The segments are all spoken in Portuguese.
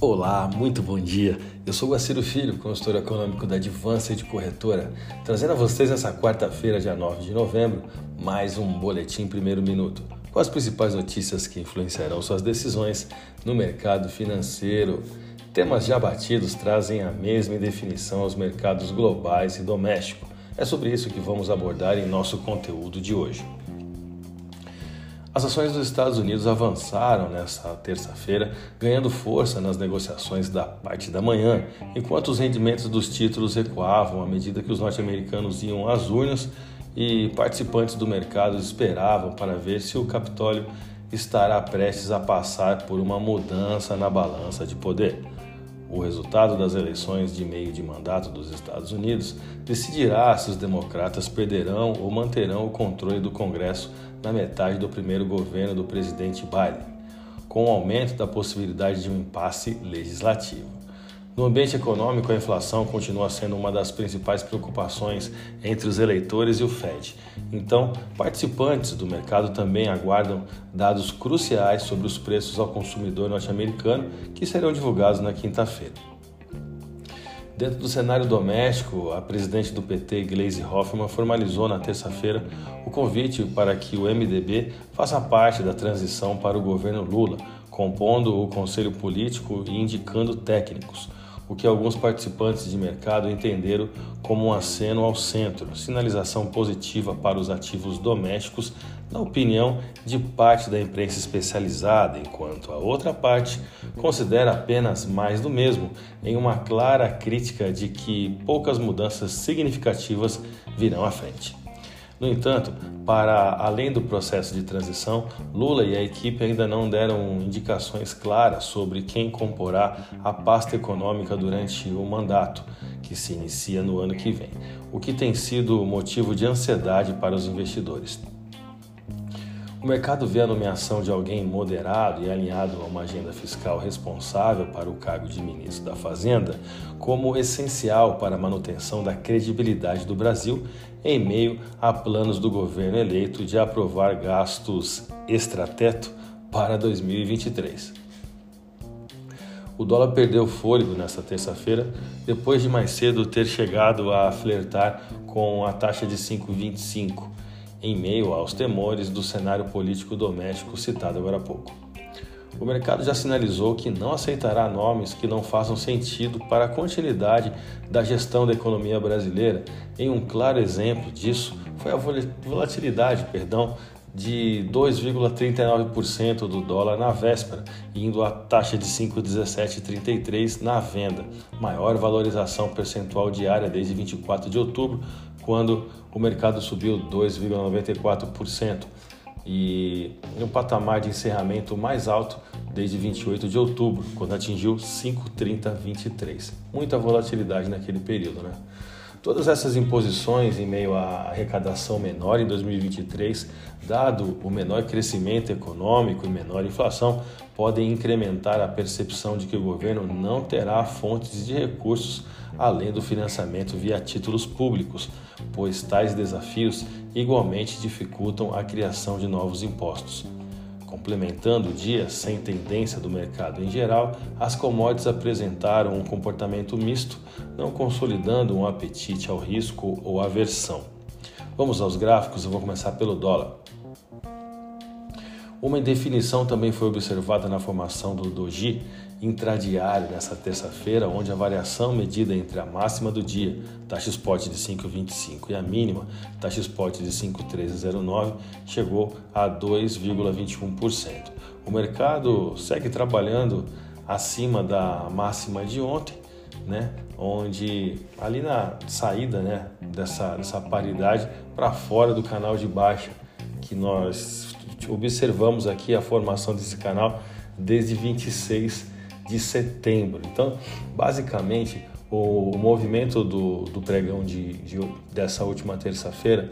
Olá, muito bom dia. Eu sou Guaciro Filho, consultor econômico da Advance de Corretora, trazendo a vocês nessa quarta-feira, dia 9 de novembro, mais um boletim primeiro minuto, com as principais notícias que influenciarão suas decisões no mercado financeiro. Temas já batidos trazem a mesma definição aos mercados globais e doméstico. É sobre isso que vamos abordar em nosso conteúdo de hoje. As ações dos Estados Unidos avançaram nesta terça-feira, ganhando força nas negociações da parte da manhã, enquanto os rendimentos dos títulos recuavam à medida que os norte-americanos iam às urnas e participantes do mercado esperavam para ver se o Capitólio estará prestes a passar por uma mudança na balança de poder. O resultado das eleições de meio de mandato dos Estados Unidos decidirá se os democratas perderão ou manterão o controle do Congresso na metade do primeiro governo do presidente Biden, com o aumento da possibilidade de um impasse legislativo. No ambiente econômico, a inflação continua sendo uma das principais preocupações entre os eleitores e o Fed. Então, participantes do mercado também aguardam dados cruciais sobre os preços ao consumidor norte-americano que serão divulgados na quinta-feira. Dentro do cenário doméstico, a presidente do PT, Gleisi Hoffmann, formalizou na terça-feira o convite para que o MDB faça parte da transição para o governo Lula, compondo o conselho político e indicando técnicos o que alguns participantes de mercado entenderam como um aceno ao centro, sinalização positiva para os ativos domésticos, na opinião de parte da imprensa especializada, enquanto a outra parte considera apenas mais do mesmo, em uma clara crítica de que poucas mudanças significativas virão à frente. No entanto, para além do processo de transição, Lula e a equipe ainda não deram indicações claras sobre quem comporá a pasta econômica durante o mandato, que se inicia no ano que vem, o que tem sido motivo de ansiedade para os investidores. O mercado vê a nomeação de alguém moderado e alinhado a uma agenda fiscal responsável para o cargo de ministro da Fazenda como essencial para a manutenção da credibilidade do Brasil em meio a planos do governo eleito de aprovar gastos extrateto para 2023. O dólar perdeu fôlego nesta terça-feira, depois de mais cedo ter chegado a flertar com a taxa de 5,25 em meio aos temores do cenário político doméstico citado agora há pouco. O mercado já sinalizou que não aceitará nomes que não façam sentido para a continuidade da gestão da economia brasileira. Em um claro exemplo disso foi a volatilidade, perdão, de 2,39% do dólar na véspera, indo à taxa de 5,1733 na venda, maior valorização percentual diária desde 24 de outubro, quando o mercado subiu 2,94% e um patamar de encerramento mais alto desde 28 de outubro, quando atingiu 5,3023. Muita volatilidade naquele período, né? Todas essas imposições em meio à arrecadação menor em 2023, dado o menor crescimento econômico e menor inflação, podem incrementar a percepção de que o governo não terá fontes de recursos além do financiamento via títulos públicos, pois tais desafios igualmente dificultam a criação de novos impostos. Complementando o dia sem tendência do mercado em geral, as commodities apresentaram um comportamento misto, não consolidando um apetite ao risco ou aversão. Vamos aos gráficos, eu vou começar pelo dólar. Uma indefinição também foi observada na formação do doji intradiário nessa terça-feira, onde a variação medida entre a máxima do dia, taxa spot de 5,25 e a mínima, taxa spot de 5,1309, chegou a 2,21%. O mercado segue trabalhando acima da máxima de ontem, né, onde ali na saída né, dessa, dessa paridade para fora do canal de baixa que nós observamos aqui a formação desse canal desde 26 de setembro. Então, basicamente, o, movimento do, do pregão de, de dessa última terça-feira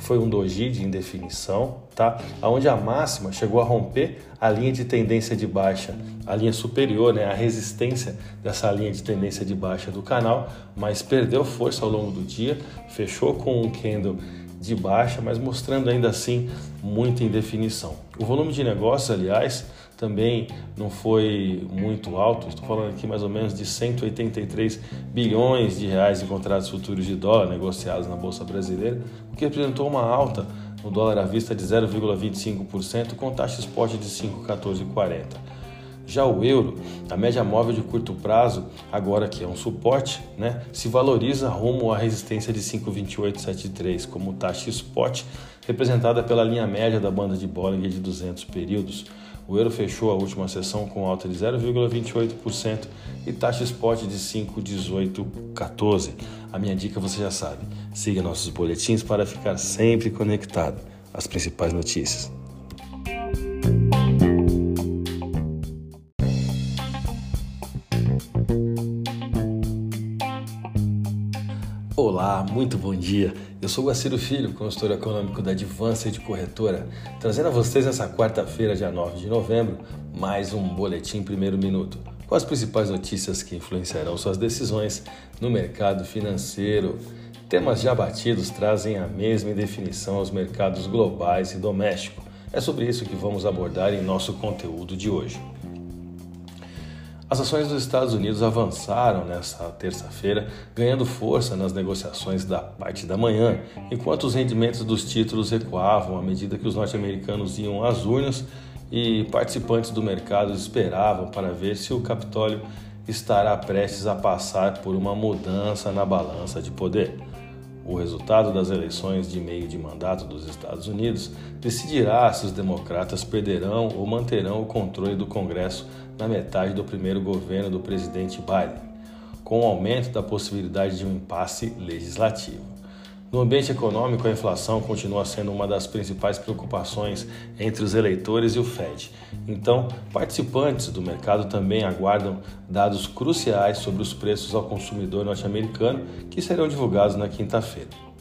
foi um doji de indefinição, tá? Onde a máxima chegou a romper a linha de tendência de baixa, a linha superior, né? A resistência dessa linha de tendência de baixa do canal, mas perdeu força ao longo do dia, fechou com um candle de baixa, mas mostrando ainda assim muita indefinição. O volume de negócios, aliás, também não foi muito alto, estou falando aqui mais ou menos de 183 bilhões de reais em contratos futuros de dólar negociados na Bolsa Brasileira, o que representou uma alta no dólar à vista de 0,25%, com taxa spot de 5,1440. Já o euro, a média móvel de curto prazo, agora que é um suporte, né, se valoriza rumo à resistência de 5,2873 como taxa spot, representada pela linha média da banda de Bollinger de 200 períodos. O euro fechou a última sessão com alta de 0,28% e taxa spot de 5,1814. A minha dica você já sabe. Siga nossos boletins para ficar sempre conectado às principais notícias. Olá, muito bom dia. Eu sou Guaciro Filho, consultor econômico da Advanced Corretora, trazendo a vocês nessa quarta-feira, dia 9 de novembro, mais um Boletim Primeiro Minuto, com as principais notícias que influenciarão suas decisões no mercado financeiro. Temas já batidos trazem a mesma indefinição aos mercados globais e doméstico. É sobre isso que vamos abordar em nosso conteúdo de hoje. As ações dos Estados Unidos avançaram nesta terça-feira, ganhando força nas negociações da parte da manhã, enquanto os rendimentos dos títulos recuavam à medida que os norte-americanos iam às urnas e participantes do mercado esperavam para ver se o Capitólio estará prestes a passar por uma mudança na balança de poder. O resultado das eleições de meio de mandato dos Estados Unidos decidirá se os democratas perderão ou manterão o controle do Congresso na metade do primeiro governo do presidente Biden, com o aumento da possibilidade de um impasse legislativo. No ambiente econômico, a inflação continua sendo uma das principais preocupações entre os eleitores e o Fed. Então, participantes do mercado também aguardam dados cruciais sobre os preços ao consumidor norte-americano que serão divulgados na quinta-feira.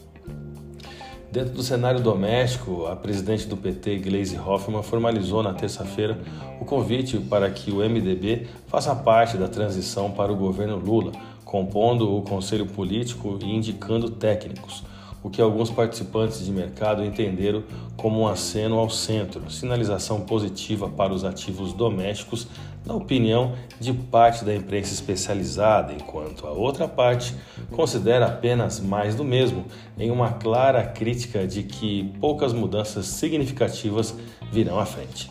Dentro do cenário doméstico, a presidente do PT, Gleisi Hoffmann, formalizou na terça-feira o convite para que o MDB faça parte da transição para o governo Lula, compondo o conselho político e indicando técnicos o que alguns participantes de mercado entenderam como um aceno ao centro, sinalização positiva para os ativos domésticos, na opinião de parte da imprensa especializada, enquanto a outra parte considera apenas mais do mesmo, em uma clara crítica de que poucas mudanças significativas virão à frente.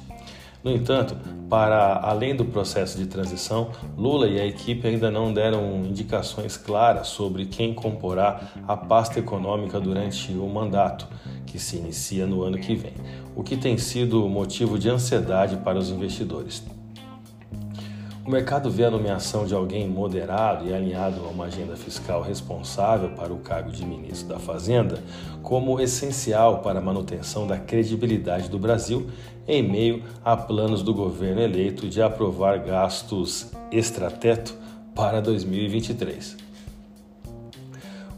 No entanto, para além do processo de transição, Lula e a equipe ainda não deram indicações claras sobre quem comporá a pasta econômica durante o mandato, que se inicia no ano que vem, o que tem sido motivo de ansiedade para os investidores. O mercado vê a nomeação de alguém moderado e alinhado a uma agenda fiscal responsável para o cargo de ministro da Fazenda como essencial para a manutenção da credibilidade do Brasil em meio a planos do governo eleito de aprovar gastos extrateto para 2023.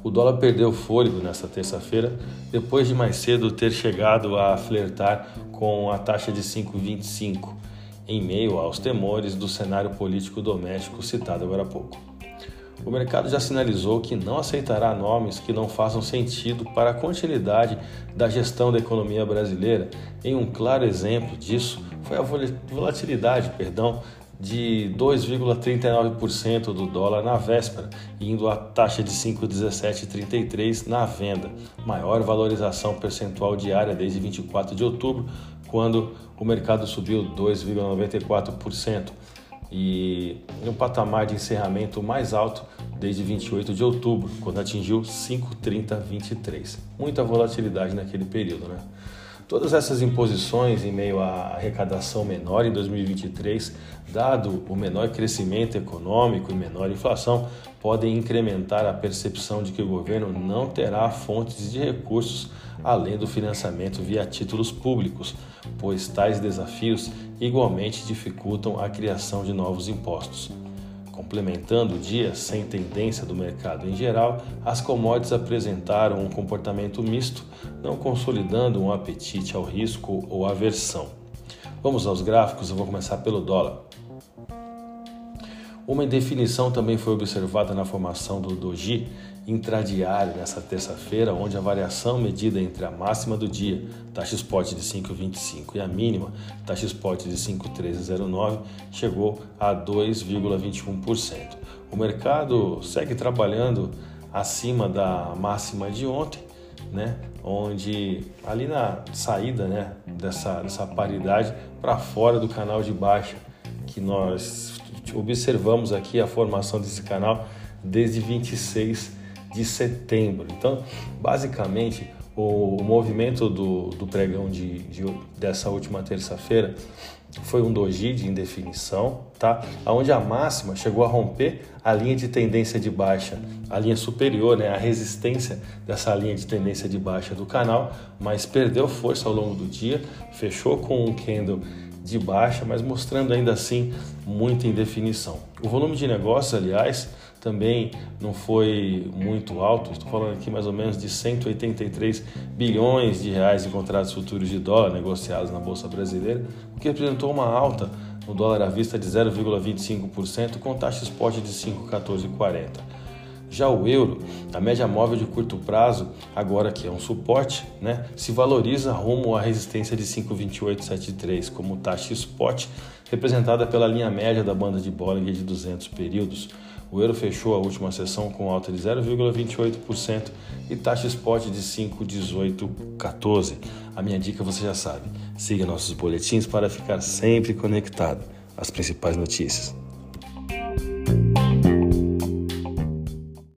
O dólar perdeu fôlego nesta terça-feira, depois de mais cedo ter chegado a flertar com a taxa de 5,25 em meio aos temores do cenário político doméstico citado agora há pouco. O mercado já sinalizou que não aceitará nomes que não façam sentido para a continuidade da gestão da economia brasileira. Em um claro exemplo disso foi a volatilidade, perdão, de 2,39% do dólar na véspera, indo à taxa de 5,1733 na venda, maior valorização percentual diária desde 24 de outubro, quando o mercado subiu 2,94% e um patamar de encerramento mais alto desde 28 de outubro, quando atingiu 5,3023. Muita volatilidade naquele período, né? Todas essas imposições em meio à arrecadação menor em 2023, dado o menor crescimento econômico e menor inflação, podem incrementar a percepção de que o governo não terá fontes de recursos além do financiamento via títulos públicos, pois tais desafios igualmente dificultam a criação de novos impostos. Complementando o dia sem tendência do mercado em geral, as commodities apresentaram um comportamento misto, não consolidando um apetite ao risco ou aversão. Vamos aos gráficos, eu vou começar pelo dólar. Uma indefinição também foi observada na formação do doji intradiário nessa terça-feira, onde a variação medida entre a máxima do dia, taxa spot de 5,25 e a mínima, taxa spot de 5,1309, chegou a 2,21%. O mercado segue trabalhando acima da máxima de ontem, né? onde ali na saída né, dessa, dessa paridade para fora do canal de baixa, que nós observamos aqui a formação desse canal desde 26 de setembro. Então, basicamente, o, o movimento do, do pregão de, de dessa última terça-feira foi um doji de indefinição, tá? Onde a máxima chegou a romper a linha de tendência de baixa, a linha superior, né? A resistência dessa linha de tendência de baixa do canal, mas perdeu força ao longo do dia, fechou com um candle de baixa, mas mostrando ainda assim muita indefinição. O volume de negócio, aliás, também não foi muito alto, estou falando aqui mais ou menos de 183 bilhões de reais em contratos futuros de dólar negociados na Bolsa Brasileira, o que representou uma alta no dólar à vista de 0,25%, com taxa spot de 5,1440. Já o euro, a média móvel de curto prazo, agora que é um suporte, né, se valoriza rumo à resistência de 5,2873 como taxa spot, representada pela linha média da banda de Bollinger de 200 períodos. O euro fechou a última sessão com alta de 0,28% e taxa spot de 5,1814. A minha dica você já sabe. Siga nossos boletins para ficar sempre conectado às principais notícias.